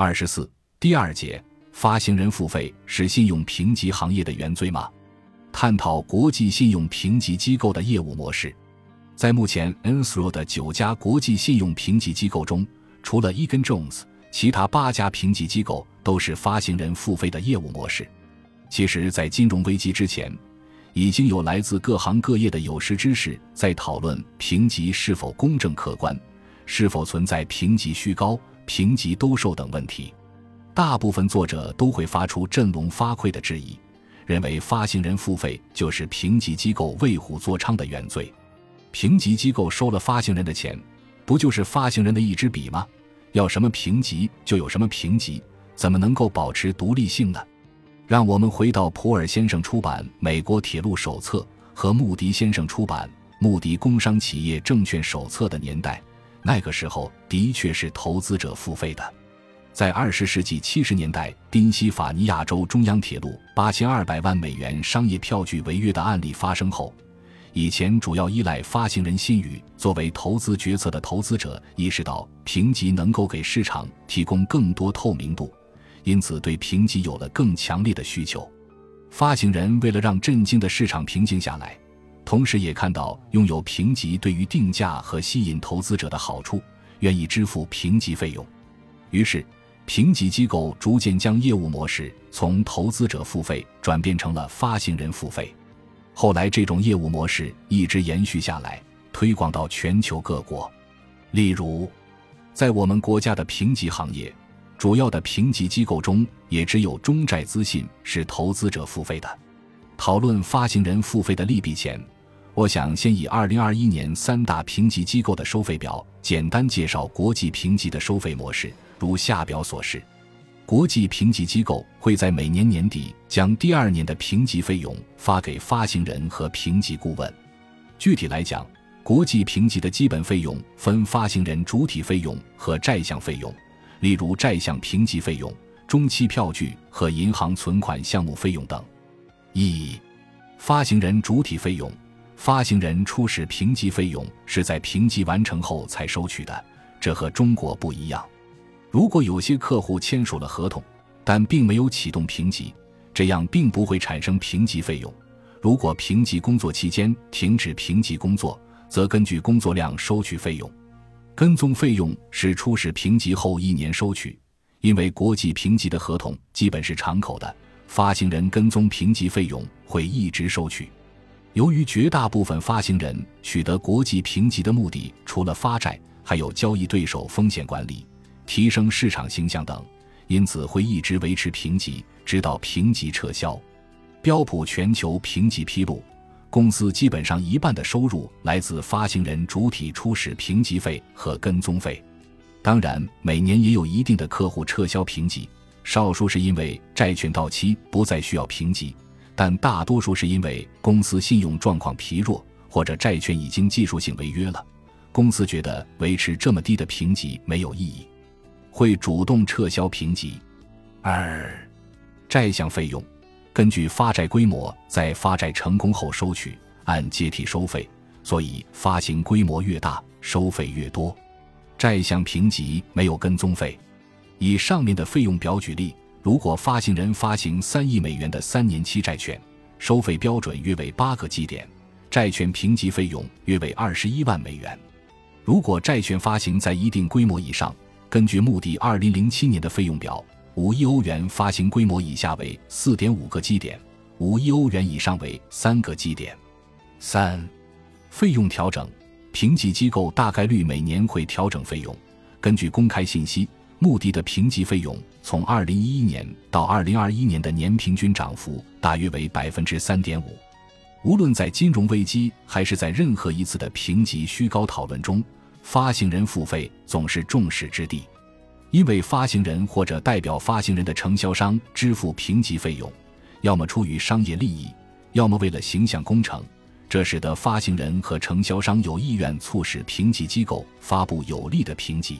二十四第二节，发行人付费是信用评级行业的原罪吗？探讨国际信用评级机构的业务模式。在目前 e n s r o 的九家国际信用评级机构中，除了 Egan Jones，其他八家评级机构都是发行人付费的业务模式。其实，在金融危机之前，已经有来自各行各业的有识之士在讨论评级是否公正客观，是否存在评级虚高。评级兜售等问题，大部分作者都会发出振聋发聩的质疑，认为发行人付费就是评级机构为虎作伥的原罪。评级机构收了发行人的钱，不就是发行人的一支笔吗？要什么评级就有什么评级，怎么能够保持独立性呢？让我们回到普尔先生出版《美国铁路手册》和穆迪先生出版《穆迪工商企业证券手册》的年代。那个时候的确是投资者付费的。在二十世纪七十年代，宾夕法尼亚州中央铁路八千二百万美元商业票据违约的案例发生后，以前主要依赖发行人信誉作为投资决策的投资者意识到评级能够给市场提供更多透明度，因此对评级有了更强烈的需求。发行人为了让震惊的市场平静下来。同时也看到拥有评级对于定价和吸引投资者的好处，愿意支付评级费用。于是，评级机构逐渐将业务模式从投资者付费转变成了发行人付费。后来，这种业务模式一直延续下来，推广到全球各国。例如，在我们国家的评级行业，主要的评级机构中，也只有中债资信是投资者付费的。讨论发行人付费的利弊前。我想先以二零二一年三大评级机构的收费表简单介绍国际评级的收费模式，如下表所示。国际评级机构会在每年年底将第二年的评级费用发给发行人和评级顾问。具体来讲，国际评级的基本费用分发行人主体费用和债项费用，例如债项评级费用、中期票据和银行存款项目费用等。一、发行人主体费用。发行人初始评级费用是在评级完成后才收取的，这和中国不一样。如果有些客户签署了合同，但并没有启动评级，这样并不会产生评级费用。如果评级工作期间停止评级工作，则根据工作量收取费用。跟踪费用是初始评级后一年收取，因为国际评级的合同基本是敞口的，发行人跟踪评级费用会一直收取。由于绝大部分发行人取得国际评级的目的，除了发债，还有交易对手风险管理、提升市场形象等，因此会一直维持评级，直到评级撤销。标普全球评级披露，公司基本上一半的收入来自发行人主体初始评级费和跟踪费。当然，每年也有一定的客户撤销评级，少数是因为债券到期不再需要评级。但大多数是因为公司信用状况疲弱，或者债券已经技术性违约了，公司觉得维持这么低的评级没有意义，会主动撤销评级。二、债项费用根据发债规模在发债成功后收取，按阶梯收费，所以发行规模越大，收费越多。债项评级没有跟踪费。以上面的费用表举例。如果发行人发行三亿美元的三年期债券，收费标准约为八个基点，债券评级费用约为二十一万美元。如果债券发行在一定规模以上，根据目的二零零七年的费用表，五亿欧元发行规模以下为四点五个基点，五亿欧元以上为三个基点。三、费用调整，评级机构大概率每年会调整费用，根据公开信息。目的的评级费用从二零一一年到二零二一年的年平均涨幅大约为百分之三点五。无论在金融危机还是在任何一次的评级虚高讨论中，发行人付费总是众矢之的，因为发行人或者代表发行人的承销商支付评级费用，要么出于商业利益，要么为了形象工程，这使得发行人和承销商有意愿促使评级机构发布有利的评级。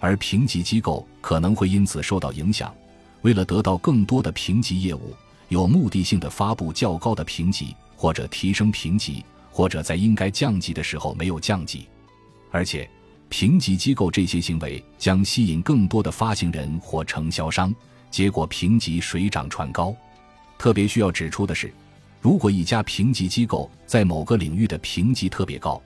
而评级机构可能会因此受到影响，为了得到更多的评级业务，有目的性的发布较高的评级，或者提升评级，或者在应该降级的时候没有降级。而且，评级机构这些行为将吸引更多的发行人或承销商，结果评级水涨船高。特别需要指出的是，如果一家评级机构在某个领域的评级特别高，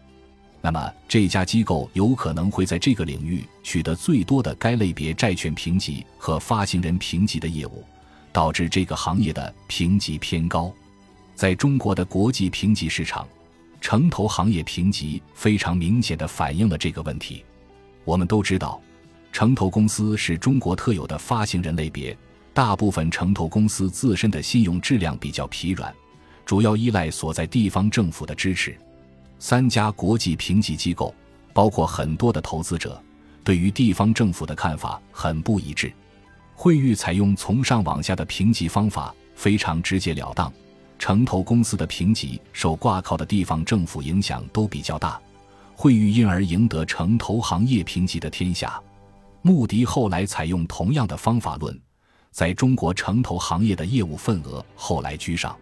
那么这家机构有可能会在这个领域取得最多的该类别债券评级和发行人评级的业务，导致这个行业的评级偏高。在中国的国际评级市场。城投行业评级非常明显的反映了这个问题。我们都知道，城投公司是中国特有的发行人类别，大部分城投公司自身的信用质量比较疲软，主要依赖所在地方政府的支持。三家国际评级机构，包括很多的投资者，对于地方政府的看法很不一致。惠誉采用从上往下的评级方法，非常直截了当。城投公司的评级受挂靠的地方政府影响都比较大，惠誉因而赢得城投行业评级的天下。穆迪后来采用同样的方法论，在中国城投行业的业务份额后来居上，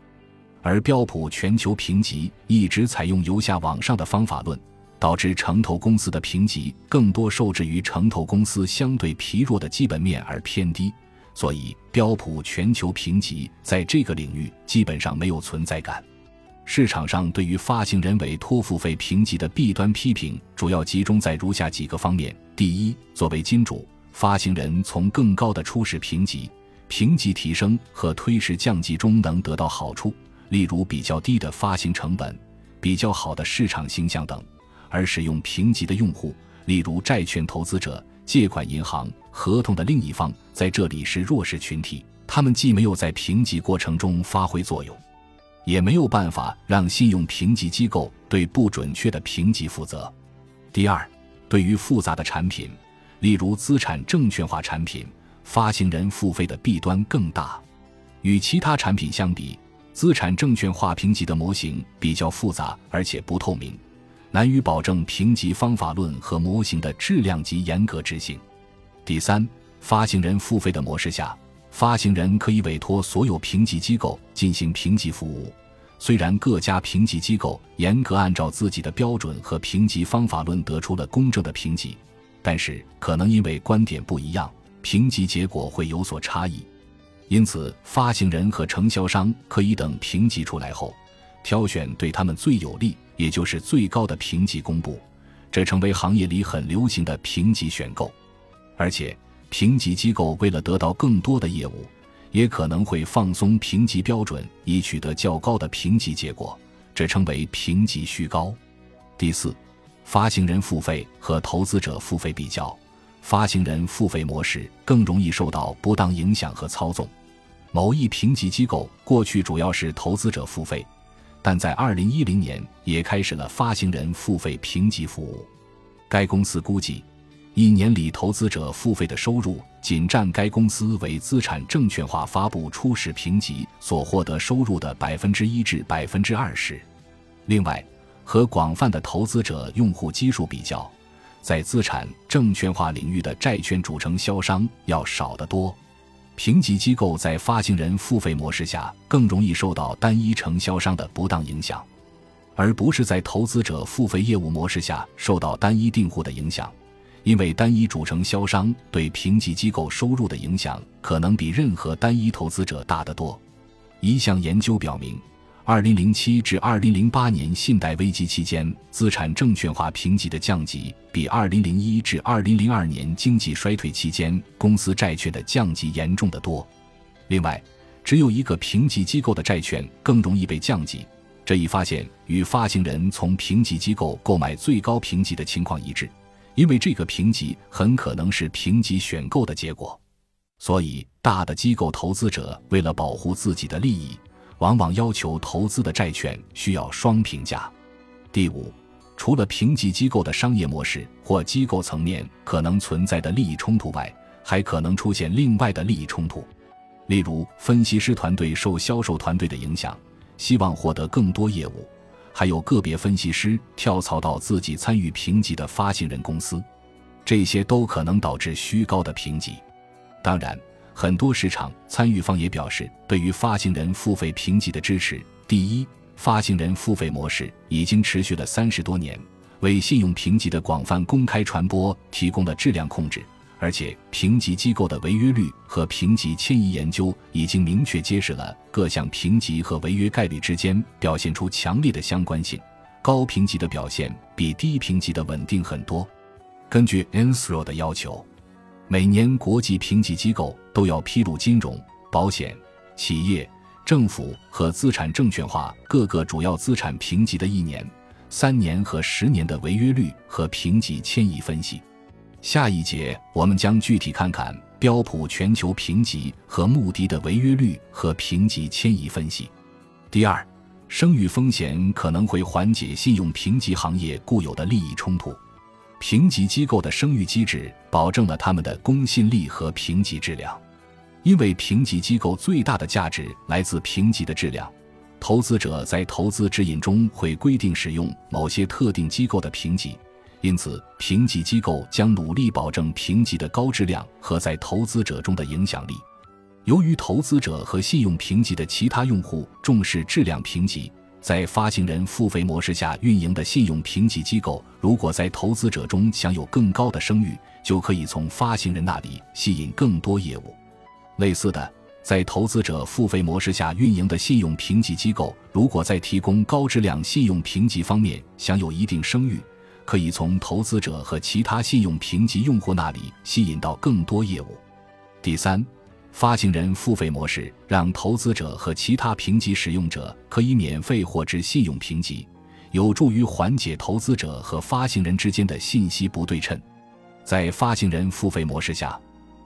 而标普全球评级一直采用由下往上的方法论，导致城投公司的评级更多受制于城投公司相对疲弱的基本面而偏低。所以，标普全球评级在这个领域基本上没有存在感。市场上对于发行人委托付费评级的弊端批评，主要集中在如下几个方面：第一，作为金主，发行人从更高的初始评级、评级提升和推迟降级中能得到好处，例如比较低的发行成本、比较好的市场形象等；而使用评级的用户，例如债券投资者。借款银行合同的另一方在这里是弱势群体，他们既没有在评级过程中发挥作用，也没有办法让信用评级机构对不准确的评级负责。第二，对于复杂的产品，例如资产证券化产品，发行人付费的弊端更大。与其他产品相比，资产证券化评级的模型比较复杂，而且不透明。难于保证评级方法论和模型的质量及严格执行。第三，发行人付费的模式下，发行人可以委托所有评级机构进行评级服务。虽然各家评级机构严格按照自己的标准和评级方法论得出了公正的评级，但是可能因为观点不一样，评级结果会有所差异。因此，发行人和承销商可以等评级出来后，挑选对他们最有利。也就是最高的评级公布，这成为行业里很流行的评级选购。而且，评级机构为了得到更多的业务，也可能会放松评级标准，以取得较高的评级结果，这称为评级虚高。第四，发行人付费和投资者付费比较，发行人付费模式更容易受到不当影响和操纵。某一评级机构过去主要是投资者付费。但在二零一零年也开始了发行人付费评级服务。该公司估计，一年里投资者付费的收入仅占该公司为资产证券化发布初始评级所获得收入的百分之一至百分之二十。另外，和广泛的投资者用户基数比较，在资产证券化领域的债券主承销商要少得多。评级机构在发行人付费模式下更容易受到单一承销商的不当影响，而不是在投资者付费业务模式下受到单一订户的影响，因为单一主承销商对评级机构收入的影响可能比任何单一投资者大得多。一项研究表明。二零零七至二零零八年信贷危机期间，资产证券化评级的降级比二零零一至二零零二年经济衰退期间公司债券的降级严重的多。另外，只有一个评级机构的债券更容易被降级，这一发现与发行人从评级机构购买最高评级的情况一致，因为这个评级很可能是评级选购的结果。所以，大的机构投资者为了保护自己的利益。往往要求投资的债券需要双评价。第五，除了评级机构的商业模式或机构层面可能存在的利益冲突外，还可能出现另外的利益冲突，例如分析师团队受销售团队的影响，希望获得更多业务；还有个别分析师跳槽到自己参与评级的发行人公司，这些都可能导致虚高的评级。当然。很多市场参与方也表示对于发行人付费评级的支持。第一，发行人付费模式已经持续了三十多年，为信用评级的广泛公开传播提供了质量控制。而且，评级机构的违约率和评级迁移研究已经明确揭示了各项评级和违约概率之间表现出强烈的相关性。高评级的表现比低评级的稳定很多。根据 e n s r o 的要求，每年国际评级机构都要披露金融、保险、企业、政府和资产证券化各个主要资产评级的一年、三年和十年的违约率和评级迁移分析。下一节我们将具体看看标普全球评级和穆迪的违约率和评级迁移分析。第二，声誉风险可能会缓解信用评级行业固有的利益冲突。评级机构的声誉机制保证了他们的公信力和评级质量，因为评级机构最大的价值来自评级的质量。投资者在投资指引中会规定使用某些特定机构的评级。因此，评级机构将努力保证评级的高质量和在投资者中的影响力。由于投资者和信用评级的其他用户重视质量评级，在发行人付费模式下运营的信用评级机构，如果在投资者中享有更高的声誉，就可以从发行人那里吸引更多业务。类似的，在投资者付费模式下运营的信用评级机构，如果在提供高质量信用评级方面享有一定声誉，可以从投资者和其他信用评级用户那里吸引到更多业务。第三，发行人付费模式让投资者和其他评级使用者可以免费获知信用评级，有助于缓解投资者和发行人之间的信息不对称。在发行人付费模式下，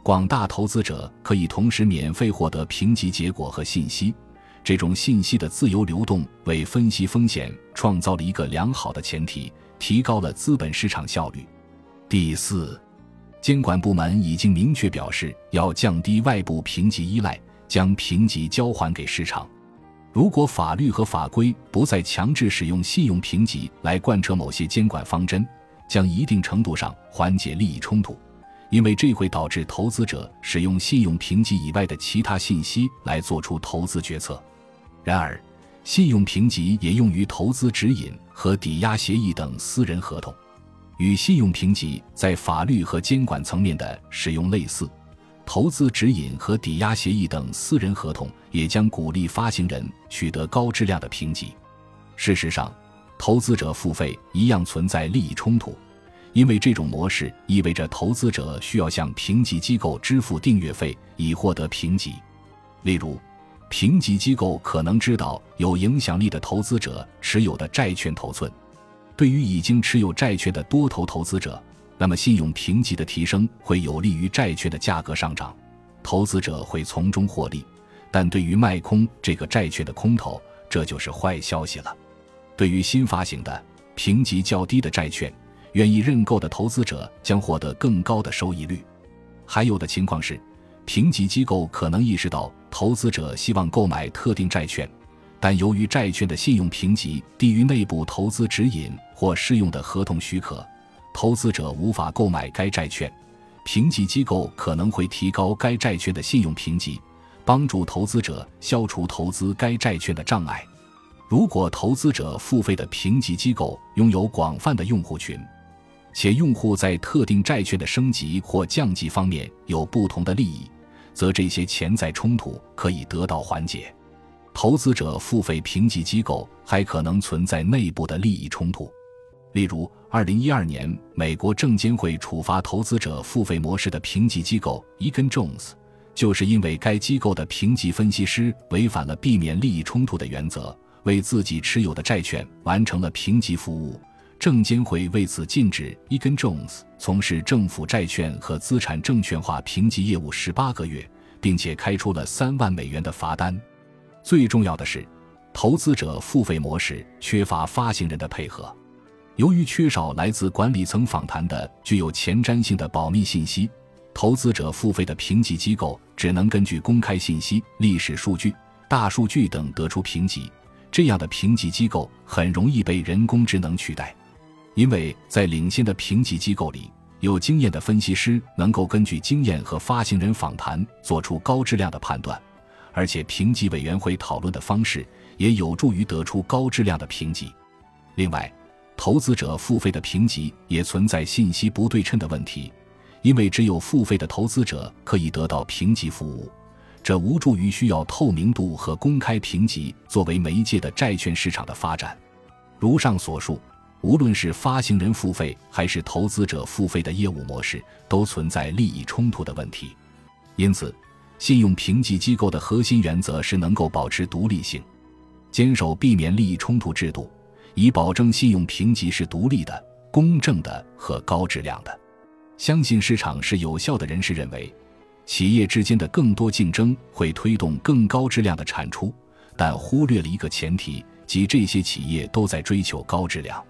广大投资者可以同时免费获得评级结果和信息，这种信息的自由流动为分析风险创造了一个良好的前提。提高了资本市场效率。第四，监管部门已经明确表示要降低外部评级依赖，将评级交还给市场。如果法律和法规不再强制使用信用评级来贯彻某些监管方针，将一定程度上缓解利益冲突，因为这会导致投资者使用信用评级以外的其他信息来做出投资决策。然而，信用评级也用于投资指引和抵押协议等私人合同，与信用评级在法律和监管层面的使用类似。投资指引和抵押协议等私人合同也将鼓励发行人取得高质量的评级。事实上，投资者付费一样存在利益冲突，因为这种模式意味着投资者需要向评级机构支付订阅费以获得评级，例如。评级机构可能知道有影响力的投资者持有的债券头寸，对于已经持有债券的多头投资者，那么信用评级的提升会有利于债券的价格上涨，投资者会从中获利；但对于卖空这个债券的空头，这就是坏消息了。对于新发行的评级较低的债券，愿意认购的投资者将获得更高的收益率。还有的情况是。评级机构可能意识到投资者希望购买特定债券，但由于债券的信用评级低于内部投资指引或适用的合同许可，投资者无法购买该债券。评级机构可能会提高该债券的信用评级，帮助投资者消除投资该债券的障碍。如果投资者付费的评级机构拥有广泛的用户群，且用户在特定债券的升级或降级方面有不同的利益，则这些潜在冲突可以得到缓解。投资者付费评级机构还可能存在内部的利益冲突，例如，二零一二年美国证监会处罚投资者付费模式的评级机构 Egan Jones，就是因为该机构的评级分析师违反了避免利益冲突的原则，为自己持有的债券完成了评级服务。证监会为此禁止 Egan Jones 从事政府债券和资产证券化评级业务十八个月，并且开出了三万美元的罚单。最重要的是，投资者付费模式缺乏发行人的配合。由于缺少来自管理层访谈的具有前瞻性的保密信息，投资者付费的评级机构只能根据公开信息、历史数据、大数据等得出评级。这样的评级机构很容易被人工智能取代。因为在领先的评级机构里，有经验的分析师能够根据经验和发行人访谈做出高质量的判断，而且评级委员会讨论的方式也有助于得出高质量的评级。另外，投资者付费的评级也存在信息不对称的问题，因为只有付费的投资者可以得到评级服务，这无助于需要透明度和公开评级作为媒介的债券市场的发展。如上所述，无论是发行人付费还是投资者付费的业务模式，都存在利益冲突的问题。因此，信用评级机构的核心原则是能够保持独立性，坚守避免利益冲突制度。以保证信用评级是独立的、公正的和高质量的。相信市场是有效的人士认为，企业之间的更多竞争会推动更高质量的产出，但忽略了一个前提，即这些企业都在追求高质量。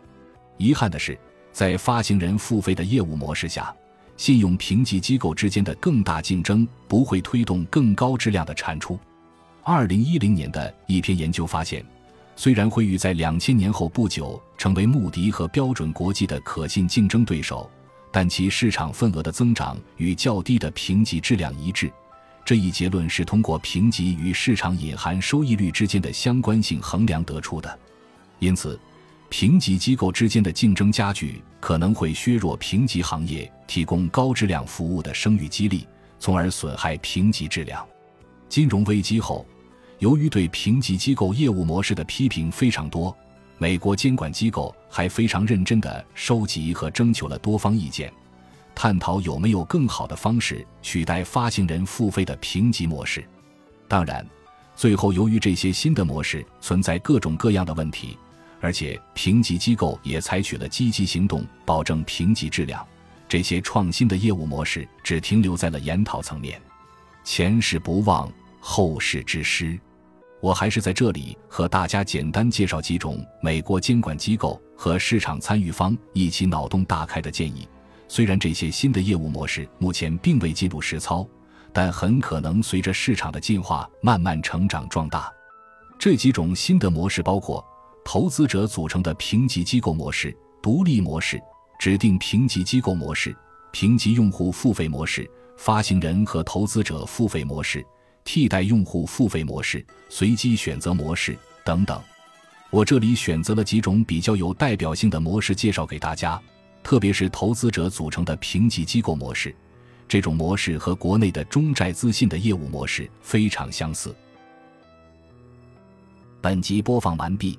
遗憾的是，在发行人付费的业务模式下，信用评级机构之间的更大竞争不会推动更高质量的产出。二零一零年的一篇研究发现。虽然惠誉在两千年后不久成为穆迪和标准国际的可信竞争对手，但其市场份额的增长与较低的评级质量一致。这一结论是通过评级与市场隐含收益率之间的相关性衡量得出的。因此，评级机构之间的竞争加剧可能会削弱评级行业提供高质量服务的声誉激励，从而损害评级质量。金融危机后。由于对评级机构业务模式的批评非常多，美国监管机构还非常认真地收集和征求了多方意见，探讨有没有更好的方式取代发行人付费的评级模式。当然，最后由于这些新的模式存在各种各样的问题，而且评级机构也采取了积极行动保证评级质量，这些创新的业务模式只停留在了研讨层面。前事不忘，后事之师。我还是在这里和大家简单介绍几种美国监管机构和市场参与方一起脑洞大开的建议。虽然这些新的业务模式目前并未进入实操，但很可能随着市场的进化慢慢成长壮大。这几种新的模式包括投资者组成的评级机构模式、独立模式、指定评级机构模式、评级用户付费模式、发行人和投资者付费模式。替代用户付费模式、随机选择模式等等，我这里选择了几种比较有代表性的模式介绍给大家，特别是投资者组成的评级机构模式。这种模式和国内的中债资信的业务模式非常相似。本集播放完毕，